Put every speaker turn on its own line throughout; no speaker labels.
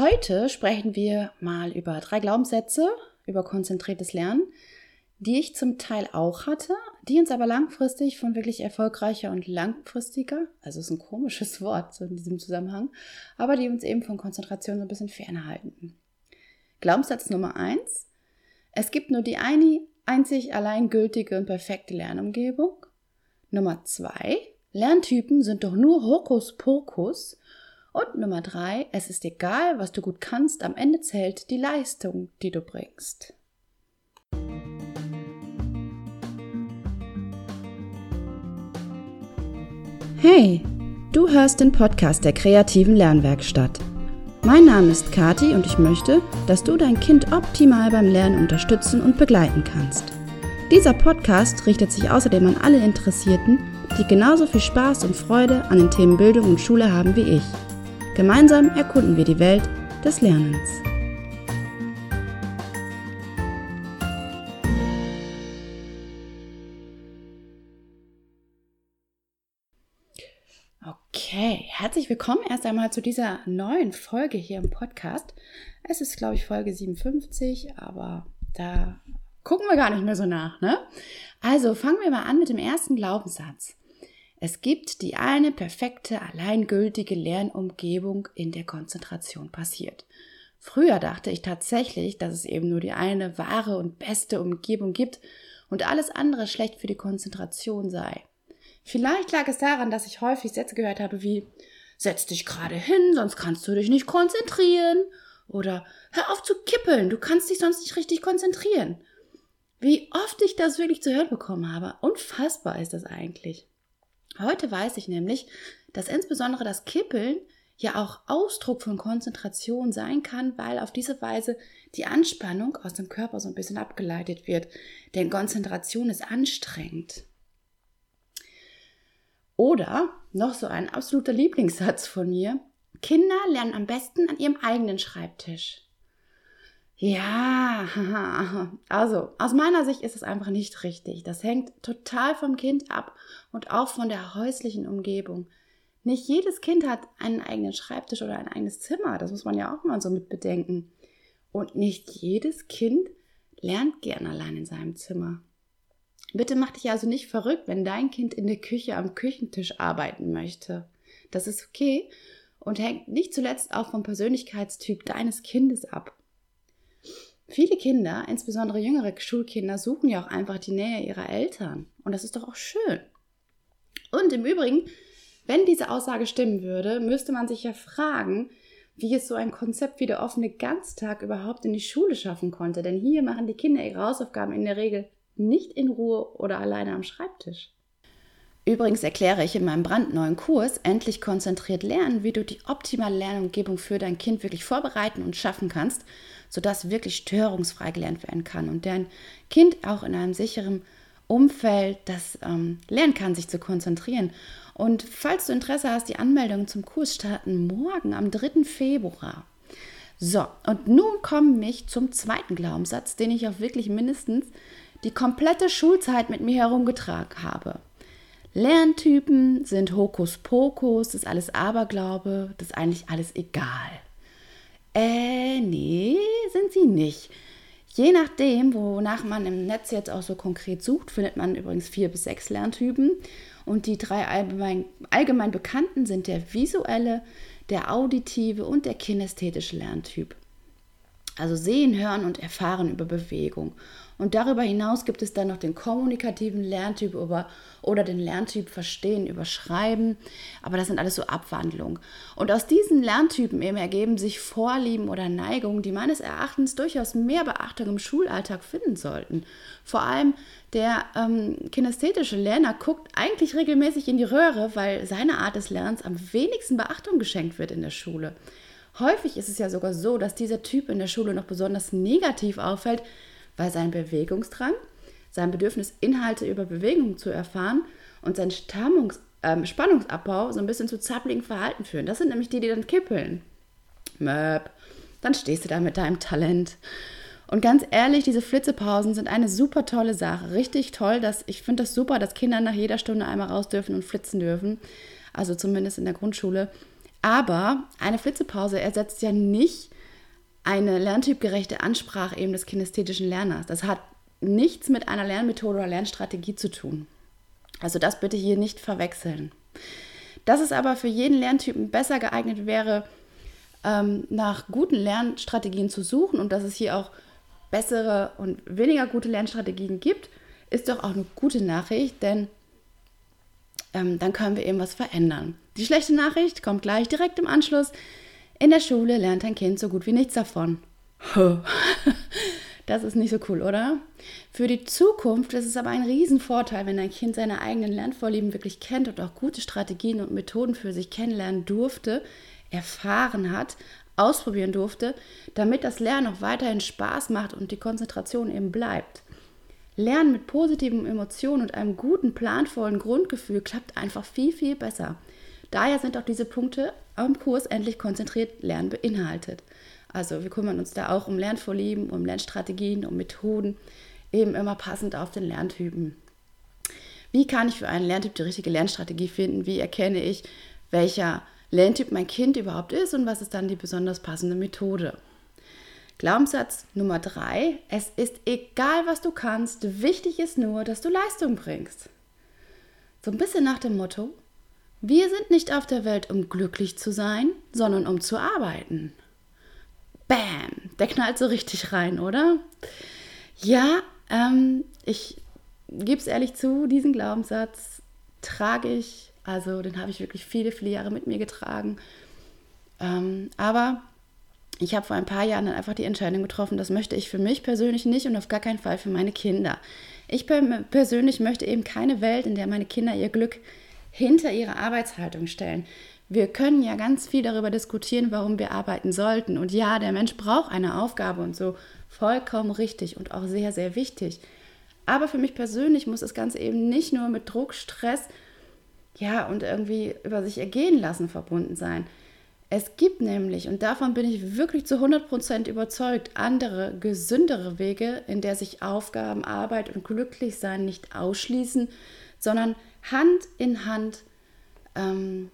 Heute sprechen wir mal über drei Glaubenssätze, über konzentriertes Lernen, die ich zum Teil auch hatte, die uns aber langfristig von wirklich erfolgreicher und langfristiger, also ist ein komisches Wort so in diesem Zusammenhang, aber die uns eben von Konzentration so ein bisschen fernhalten. Glaubenssatz Nummer eins: Es gibt nur die eine, einzig allein gültige und perfekte Lernumgebung. Nummer zwei: Lerntypen sind doch nur Hokuspokus. Und Nummer drei: Es ist egal, was du gut kannst, am Ende zählt die Leistung, die du bringst. Hey, du hörst den Podcast der kreativen Lernwerkstatt. Mein Name ist Kati und ich möchte, dass du dein Kind optimal beim Lernen unterstützen und begleiten kannst. Dieser Podcast richtet sich außerdem an alle Interessierten, die genauso viel Spaß und Freude an den Themen Bildung und Schule haben wie ich. Gemeinsam erkunden wir die Welt des Lernens. Okay, herzlich willkommen erst einmal zu dieser neuen Folge hier im Podcast. Es ist, glaube ich, Folge 57, aber da gucken wir gar nicht mehr so nach, ne? Also fangen wir mal an mit dem ersten Glaubenssatz. Es gibt die eine perfekte, alleingültige Lernumgebung, in der Konzentration passiert. Früher dachte ich tatsächlich, dass es eben nur die eine wahre und beste Umgebung gibt und alles andere schlecht für die Konzentration sei. Vielleicht lag es daran, dass ich häufig Sätze gehört habe wie Setz dich gerade hin, sonst kannst du dich nicht konzentrieren. Oder hör auf zu kippeln, du kannst dich sonst nicht richtig konzentrieren. Wie oft ich das wirklich zu hören bekommen habe. Unfassbar ist das eigentlich. Heute weiß ich nämlich, dass insbesondere das Kippeln ja auch Ausdruck von Konzentration sein kann, weil auf diese Weise die Anspannung aus dem Körper so ein bisschen abgeleitet wird. Denn Konzentration ist anstrengend. Oder noch so ein absoluter Lieblingssatz von mir. Kinder lernen am besten an ihrem eigenen Schreibtisch. Ja, also aus meiner Sicht ist es einfach nicht richtig. Das hängt total vom Kind ab und auch von der häuslichen Umgebung. Nicht jedes Kind hat einen eigenen Schreibtisch oder ein eigenes Zimmer. Das muss man ja auch mal so mit bedenken. Und nicht jedes Kind lernt gern allein in seinem Zimmer. Bitte mach dich also nicht verrückt, wenn dein Kind in der Küche am Küchentisch arbeiten möchte. Das ist okay und hängt nicht zuletzt auch vom Persönlichkeitstyp deines Kindes ab. Viele Kinder, insbesondere jüngere Schulkinder, suchen ja auch einfach die Nähe ihrer Eltern. Und das ist doch auch schön. Und im Übrigen, wenn diese Aussage stimmen würde, müsste man sich ja fragen, wie es so ein Konzept wie der offene Ganztag überhaupt in die Schule schaffen konnte. Denn hier machen die Kinder ihre Hausaufgaben in der Regel nicht in Ruhe oder alleine am Schreibtisch. Übrigens erkläre ich in meinem brandneuen Kurs Endlich konzentriert lernen, wie du die optimale Lernumgebung für dein Kind wirklich vorbereiten und schaffen kannst, sodass wirklich störungsfrei gelernt werden kann und dein Kind auch in einem sicheren Umfeld das ähm, lernen kann, sich zu konzentrieren. Und falls du Interesse hast, die Anmeldungen zum Kurs starten morgen am 3. Februar. So, und nun komme ich zum zweiten Glaubenssatz, den ich auch wirklich mindestens die komplette Schulzeit mit mir herumgetragen habe. Lerntypen sind Hokuspokus, das ist alles Aberglaube, das ist eigentlich alles egal. Äh, nee, sind sie nicht. Je nachdem, wonach man im Netz jetzt auch so konkret sucht, findet man übrigens vier bis sechs Lerntypen. Und die drei allgemein, allgemein bekannten sind der visuelle, der auditive und der kinästhetische Lerntyp. Also sehen, hören und erfahren über Bewegung. Und darüber hinaus gibt es dann noch den kommunikativen Lerntyp über, oder den Lerntyp Verstehen über Schreiben. Aber das sind alles so Abwandlungen. Und aus diesen Lerntypen eben ergeben sich Vorlieben oder Neigungen, die meines Erachtens durchaus mehr Beachtung im Schulalltag finden sollten. Vor allem der ähm, kinästhetische Lerner guckt eigentlich regelmäßig in die Röhre, weil seine Art des Lernens am wenigsten Beachtung geschenkt wird in der Schule. Häufig ist es ja sogar so, dass dieser Typ in der Schule noch besonders negativ auffällt, weil sein Bewegungsdrang, sein Bedürfnis, Inhalte über Bewegung zu erfahren und sein Stammungs ähm, Spannungsabbau so ein bisschen zu zappligen Verhalten führen. Das sind nämlich die, die dann kippeln. Möp, dann stehst du da mit deinem Talent. Und ganz ehrlich, diese Flitzepausen sind eine super tolle Sache. Richtig toll, dass ich finde das super, dass Kinder nach jeder Stunde einmal raus dürfen und flitzen dürfen. Also zumindest in der Grundschule. Aber eine Flitzepause ersetzt ja nicht eine lerntypgerechte Ansprache eben des kinästhetischen Lerners. Das hat nichts mit einer Lernmethode oder Lernstrategie zu tun. Also das bitte hier nicht verwechseln. Dass es aber für jeden Lerntypen besser geeignet wäre, ähm, nach guten Lernstrategien zu suchen und dass es hier auch bessere und weniger gute Lernstrategien gibt, ist doch auch eine gute Nachricht, denn ähm, dann können wir eben was verändern. Die schlechte Nachricht kommt gleich direkt im Anschluss. In der Schule lernt ein Kind so gut wie nichts davon. Das ist nicht so cool, oder? Für die Zukunft ist es aber ein Riesenvorteil, wenn ein Kind seine eigenen Lernvorlieben wirklich kennt und auch gute Strategien und Methoden für sich kennenlernen durfte, erfahren hat, ausprobieren durfte, damit das Lernen auch weiterhin Spaß macht und die Konzentration eben bleibt. Lernen mit positiven Emotionen und einem guten, planvollen Grundgefühl klappt einfach viel, viel besser. Daher sind auch diese Punkte am Kurs endlich konzentriert Lernen beinhaltet. Also wir kümmern uns da auch um Lernvorlieben, um Lernstrategien, um Methoden, eben immer passend auf den Lerntypen. Wie kann ich für einen Lerntyp die richtige Lernstrategie finden? Wie erkenne ich, welcher Lerntyp mein Kind überhaupt ist und was ist dann die besonders passende Methode? Glaubenssatz Nummer drei: Es ist egal, was du kannst, wichtig ist nur, dass du Leistung bringst. So ein bisschen nach dem Motto: Wir sind nicht auf der Welt, um glücklich zu sein, sondern um zu arbeiten. Bam, der knallt so richtig rein, oder? Ja, ähm, ich gebe es ehrlich zu, diesen Glaubenssatz trage ich, also den habe ich wirklich viele, viele Jahre mit mir getragen. Ähm, aber ich habe vor ein paar Jahren dann einfach die Entscheidung getroffen, das möchte ich für mich persönlich nicht und auf gar keinen Fall für meine Kinder. Ich persönlich möchte eben keine Welt, in der meine Kinder ihr Glück hinter ihre Arbeitshaltung stellen. Wir können ja ganz viel darüber diskutieren, warum wir arbeiten sollten. Und ja, der Mensch braucht eine Aufgabe und so vollkommen richtig und auch sehr, sehr wichtig. Aber für mich persönlich muss das Ganze eben nicht nur mit Druck, Stress, ja, und irgendwie über sich ergehen lassen verbunden sein. Es gibt nämlich, und davon bin ich wirklich zu 100% überzeugt, andere, gesündere Wege, in der sich Aufgaben, Arbeit und Glücklichsein nicht ausschließen, sondern Hand in Hand ähm,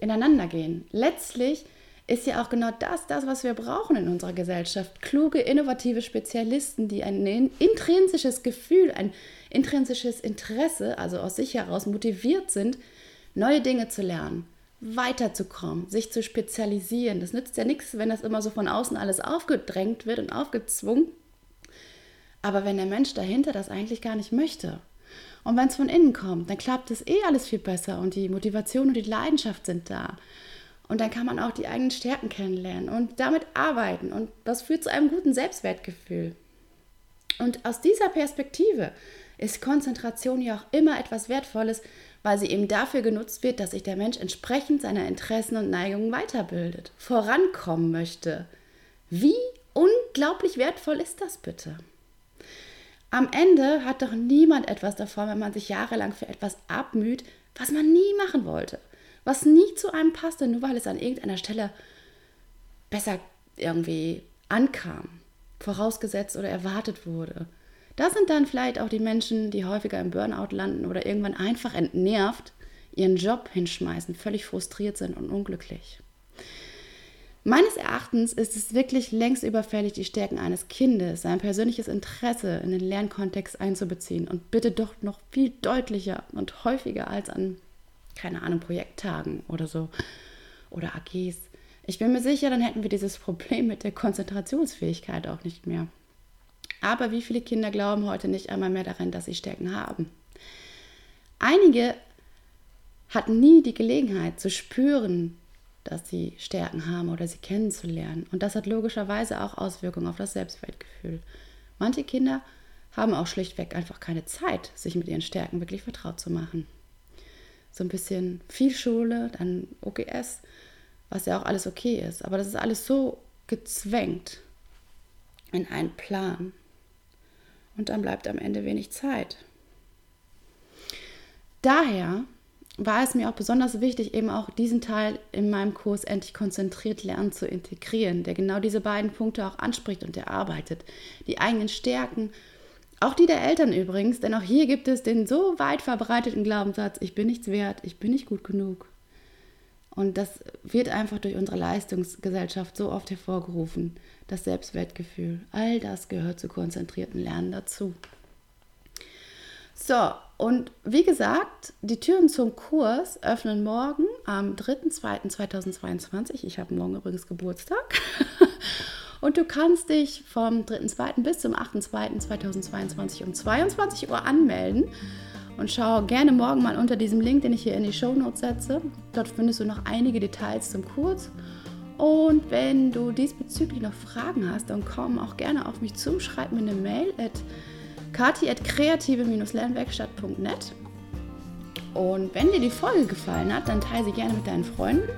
ineinander gehen. Letztlich ist ja auch genau das, das, was wir brauchen in unserer Gesellschaft. Kluge, innovative Spezialisten, die ein intrinsisches Gefühl, ein intrinsisches Interesse, also aus sich heraus motiviert sind, neue Dinge zu lernen, weiterzukommen, sich zu spezialisieren. Das nützt ja nichts, wenn das immer so von außen alles aufgedrängt wird und aufgezwungen. Aber wenn der Mensch dahinter das eigentlich gar nicht möchte, und wenn es von innen kommt, dann klappt es eh alles viel besser und die Motivation und die Leidenschaft sind da. Und dann kann man auch die eigenen Stärken kennenlernen und damit arbeiten. Und das führt zu einem guten Selbstwertgefühl. Und aus dieser Perspektive ist Konzentration ja auch immer etwas Wertvolles, weil sie eben dafür genutzt wird, dass sich der Mensch entsprechend seiner Interessen und Neigungen weiterbildet, vorankommen möchte. Wie unglaublich wertvoll ist das bitte? Am Ende hat doch niemand etwas davon, wenn man sich jahrelang für etwas abmüht, was man nie machen wollte, was nie zu einem passte, nur weil es an irgendeiner Stelle besser irgendwie ankam, vorausgesetzt oder erwartet wurde. Das sind dann vielleicht auch die Menschen, die häufiger im Burnout landen oder irgendwann einfach entnervt ihren Job hinschmeißen, völlig frustriert sind und unglücklich. Meines Erachtens ist es wirklich längst überfällig, die Stärken eines Kindes, sein persönliches Interesse in den Lernkontext einzubeziehen und bitte doch noch viel deutlicher und häufiger als an, keine Ahnung, Projekttagen oder so oder AGs. Ich bin mir sicher, dann hätten wir dieses Problem mit der Konzentrationsfähigkeit auch nicht mehr. Aber wie viele Kinder glauben heute nicht einmal mehr daran, dass sie Stärken haben? Einige hatten nie die Gelegenheit zu spüren, dass sie Stärken haben oder sie kennenzulernen. Und das hat logischerweise auch Auswirkungen auf das Selbstwertgefühl. Manche Kinder haben auch schlichtweg einfach keine Zeit, sich mit ihren Stärken wirklich vertraut zu machen. So ein bisschen viel Schule, dann OGS, was ja auch alles okay ist. Aber das ist alles so gezwängt in einen Plan. Und dann bleibt am Ende wenig Zeit. Daher war es mir auch besonders wichtig, eben auch diesen Teil in meinem Kurs endlich konzentriert lernen zu integrieren, der genau diese beiden Punkte auch anspricht und erarbeitet. Die eigenen Stärken, auch die der Eltern übrigens, denn auch hier gibt es den so weit verbreiteten Glaubenssatz, ich bin nichts wert, ich bin nicht gut genug. Und das wird einfach durch unsere Leistungsgesellschaft so oft hervorgerufen. Das Selbstwertgefühl. All das gehört zu konzentrierten Lernen dazu. So, und wie gesagt, die Türen zum Kurs öffnen morgen am 3.2.2022. Ich habe morgen übrigens Geburtstag. Und du kannst dich vom 3.2. bis zum 8.2.2022 um 22 Uhr anmelden. Und schau gerne morgen mal unter diesem Link, den ich hier in die Show Notes setze. Dort findest du noch einige Details zum Kurs. Und wenn du diesbezüglich noch Fragen hast, dann komm auch gerne auf mich zu. Schreib mir eine Mail at kati.kreative-lernwerkstatt.net. Und wenn dir die Folge gefallen hat, dann teile sie gerne mit deinen Freunden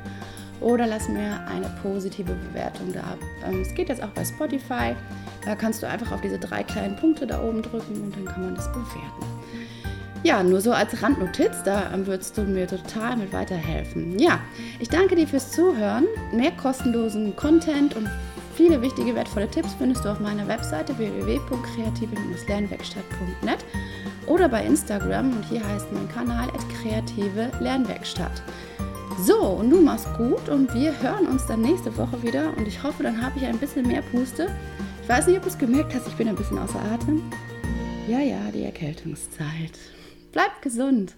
oder lass mir eine positive Bewertung da. Ähm, es geht jetzt auch bei Spotify. Da kannst du einfach auf diese drei kleinen Punkte da oben drücken und dann kann man das bewerten. Ja, nur so als Randnotiz, da würdest du mir total mit weiterhelfen. Ja, ich danke dir fürs Zuhören. Mehr kostenlosen Content und viele wichtige, wertvolle Tipps findest du auf meiner Webseite www.kreative-lernwerkstatt.net oder bei Instagram und hier heißt mein Kanal kreative Lernwerkstatt. So, und du machst gut und wir hören uns dann nächste Woche wieder und ich hoffe, dann habe ich ein bisschen mehr Puste. Ich weiß nicht, ob du es gemerkt hast, ich bin ein bisschen außer Atem. Ja, ja, die Erkältungszeit. Bleib gesund.